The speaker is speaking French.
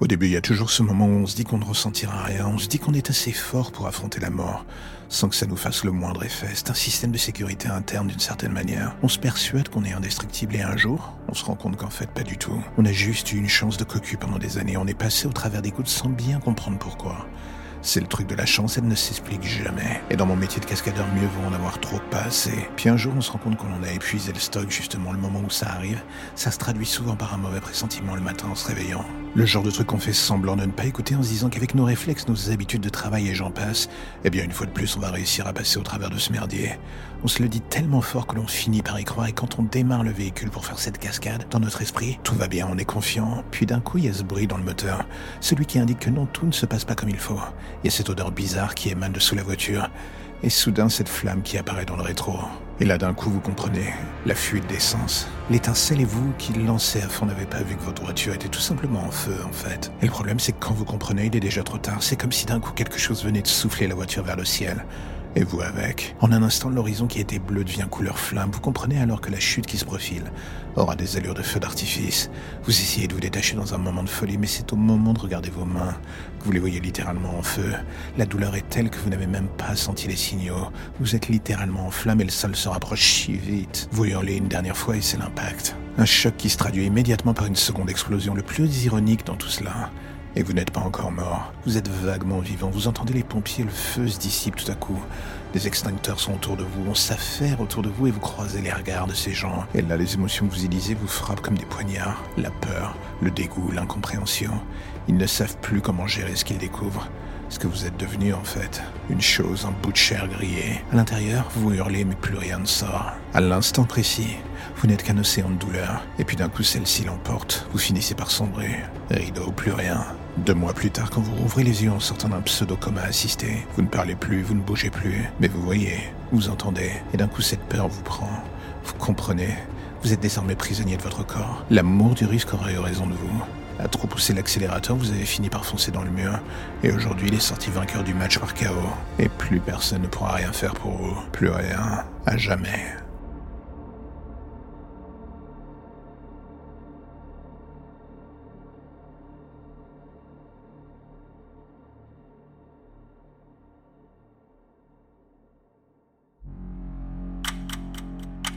Au début, il y a toujours ce moment où on se dit qu'on ne ressentira rien, on se dit qu'on est assez fort pour affronter la mort, sans que ça nous fasse le moindre effet. C'est un système de sécurité interne d'une certaine manière. On se persuade qu'on est indestructible et un jour, on se rend compte qu'en fait pas du tout. On a juste eu une chance de cocu pendant des années, on est passé au travers des gouttes sans bien comprendre pourquoi. C'est le truc de la chance, elle ne s'explique jamais. Et dans mon métier de cascadeur, mieux vaut en avoir trop pas assez. Puis un jour, on se rend compte qu'on en a épuisé le stock, justement, le moment où ça arrive. Ça se traduit souvent par un mauvais pressentiment le matin en se réveillant. Le genre de truc qu'on fait semblant de ne pas écouter en se disant qu'avec nos réflexes, nos habitudes de travail et j'en passe, eh bien une fois de plus on va réussir à passer au travers de ce merdier. On se le dit tellement fort que l'on finit par y croire et quand on démarre le véhicule pour faire cette cascade, dans notre esprit, tout va bien, on est confiant. Puis d'un coup il y a ce bruit dans le moteur, celui qui indique que non, tout ne se passe pas comme il faut. Il y a cette odeur bizarre qui émane de sous la voiture et soudain cette flamme qui apparaît dans le rétro. Et là d'un coup vous comprenez, la fuite d'essence. L'étincelle et vous qui lancez à fond n'avez pas vu que votre voiture était tout simplement en feu en fait. Et le problème c'est que quand vous comprenez il est déjà trop tard, c'est comme si d'un coup quelque chose venait de souffler la voiture vers le ciel. Et vous avec. En un instant, l'horizon qui était bleu devient couleur flamme. Vous comprenez alors que la chute qui se profile aura des allures de feu d'artifice. Vous essayez de vous détacher dans un moment de folie, mais c'est au moment de regarder vos mains que vous les voyez littéralement en feu. La douleur est telle que vous n'avez même pas senti les signaux. Vous êtes littéralement en flamme et le sol se rapproche si vite. Vous hurlez une dernière fois et c'est l'impact. Un choc qui se traduit immédiatement par une seconde explosion. Le plus ironique dans tout cela, et vous n'êtes pas encore mort. Vous êtes vaguement vivant. Vous entendez les pompiers, le feu se dissipe tout à coup. Des extincteurs sont autour de vous. On s'affaire autour de vous et vous croisez les regards de ces gens. Et là, les émotions que vous y lisez vous frappent comme des poignards. La peur, le dégoût, l'incompréhension. Ils ne savent plus comment gérer ce qu'ils découvrent. Ce que vous êtes devenu en fait. Une chose, un bout de chair grillé. À l'intérieur, vous hurlez mais plus rien ne sort. À l'instant précis, vous n'êtes qu'un océan de douleur. Et puis d'un coup, celle-ci l'emporte. Vous finissez par sombrer. Rideau, plus rien. Deux mois plus tard, quand vous rouvrez les yeux en sortant d'un pseudo-coma assisté, vous ne parlez plus, vous ne bougez plus, mais vous voyez, vous entendez, et d'un coup cette peur vous prend. Vous comprenez, vous êtes désormais prisonnier de votre corps. L'amour du risque aurait eu raison de vous. À trop pousser l'accélérateur, vous avez fini par foncer dans le mur. Et aujourd'hui, il est sorti vainqueur du match par KO. Et plus personne ne pourra rien faire pour vous. Plus rien. À jamais.